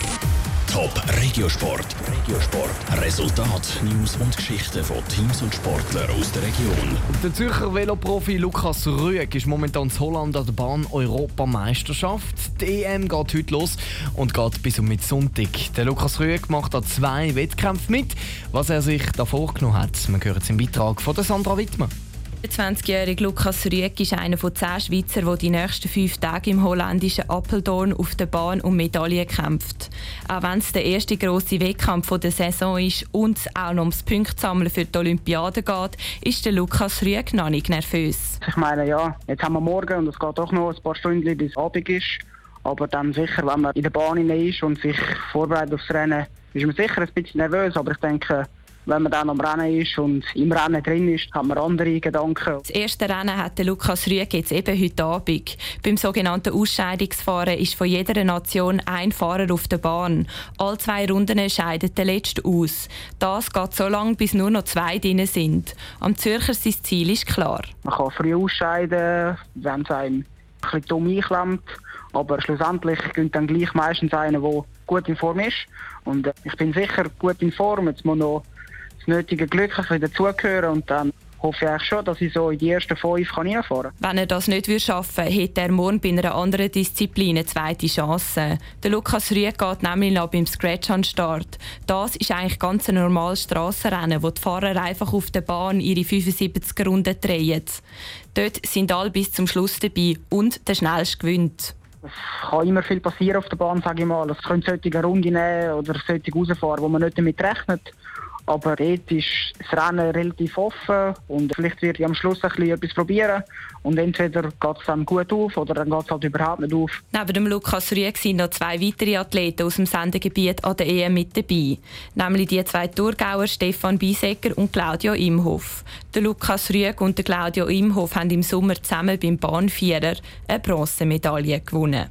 schauen. Top Regiosport. Regiosport. Resultat, News und Geschichten von Teams und Sportlern aus der Region. Der Zürcher Veloprofi Lukas Rüegg ist momentan in Holland an der Bahn-Europameisterschaft. Die EM geht heute los und geht bis um mit Sonntag. Der Lukas Rüegg macht da zwei Wettkämpfe mit. Was er sich da vorgenommen hat, man hört es im Beitrag von Sandra Wittmann. Der 20-jährige Lukas Rüegg ist einer von zehn Schweizer, der die nächsten fünf Tage im holländischen Apeldoorn auf der Bahn um Medaillen kämpft. Auch wenn es der erste grosse Wettkampf der Saison ist und es auch noch ums Punkte für die Olympiade geht, ist der Lukas Rüegg noch nicht nervös. Ich meine, ja, jetzt haben wir morgen und es geht doch noch ein paar Stunden bis Abend ist. Aber dann sicher, wenn man in der Bahn ist und sich vorbereitet aufs Rennen, ist man sicher ein bisschen nervös. Aber ich denke, wenn man dann am Rennen ist und im Rennen drin ist, hat man andere Gedanken. Das erste Rennen hat Lukas Rüeg jetzt eben heute Abend. Beim sogenannten Ausscheidungsfahren ist von jeder Nation ein Fahrer auf der Bahn. Alle zwei Runden scheiden der letzte aus. Das geht so lange, bis nur noch zwei drin sind. Am Zürcher sein Ziel ist klar. Man kann früh ausscheiden, wenn es einem ein bisschen dumm einklemmt. Aber schlussendlich gönnt dann gleich meistens einer, der gut in Form ist. Und äh, ich bin sicher gut in Form. Jetzt muss noch das nötige Glück dazugehören und dann hoffe ich schon, dass ich so in die ersten fünf kann reinfahren kann. Wenn er das nicht schaffen würde, hätte er morgen bei einer anderen Disziplin eine zweite Chance. Der Lukas Rüeg geht nämlich noch beim Scratch an den Start. Das ist eigentlich ganz ein normales Strassenrennen, wo die Fahrer einfach auf der Bahn ihre 75 Runden drehen. Dort sind alle bis zum Schluss dabei und der schnellste gewinnt. Es kann immer viel passieren auf der Bahn, sage ich mal. Es können solche Runden nehmen oder solche rausfahren, wo man nicht damit rechnet. Aber dort ist das Rennen relativ offen und vielleicht werde ich am Schluss ein bisschen etwas probieren. Und entweder geht es dann gut auf oder dann geht es halt überhaupt nicht auf. Neben dem Lukas Rüeg sind noch zwei weitere Athleten aus dem Sendegebiet an der EM mit dabei. Nämlich die zwei Thurgauer Stefan Beisecker und Claudio Imhoff. Der Lukas Rüeg und der Claudio Imhoff haben im Sommer zusammen beim Bahnvierer eine Bronzemedaille gewonnen.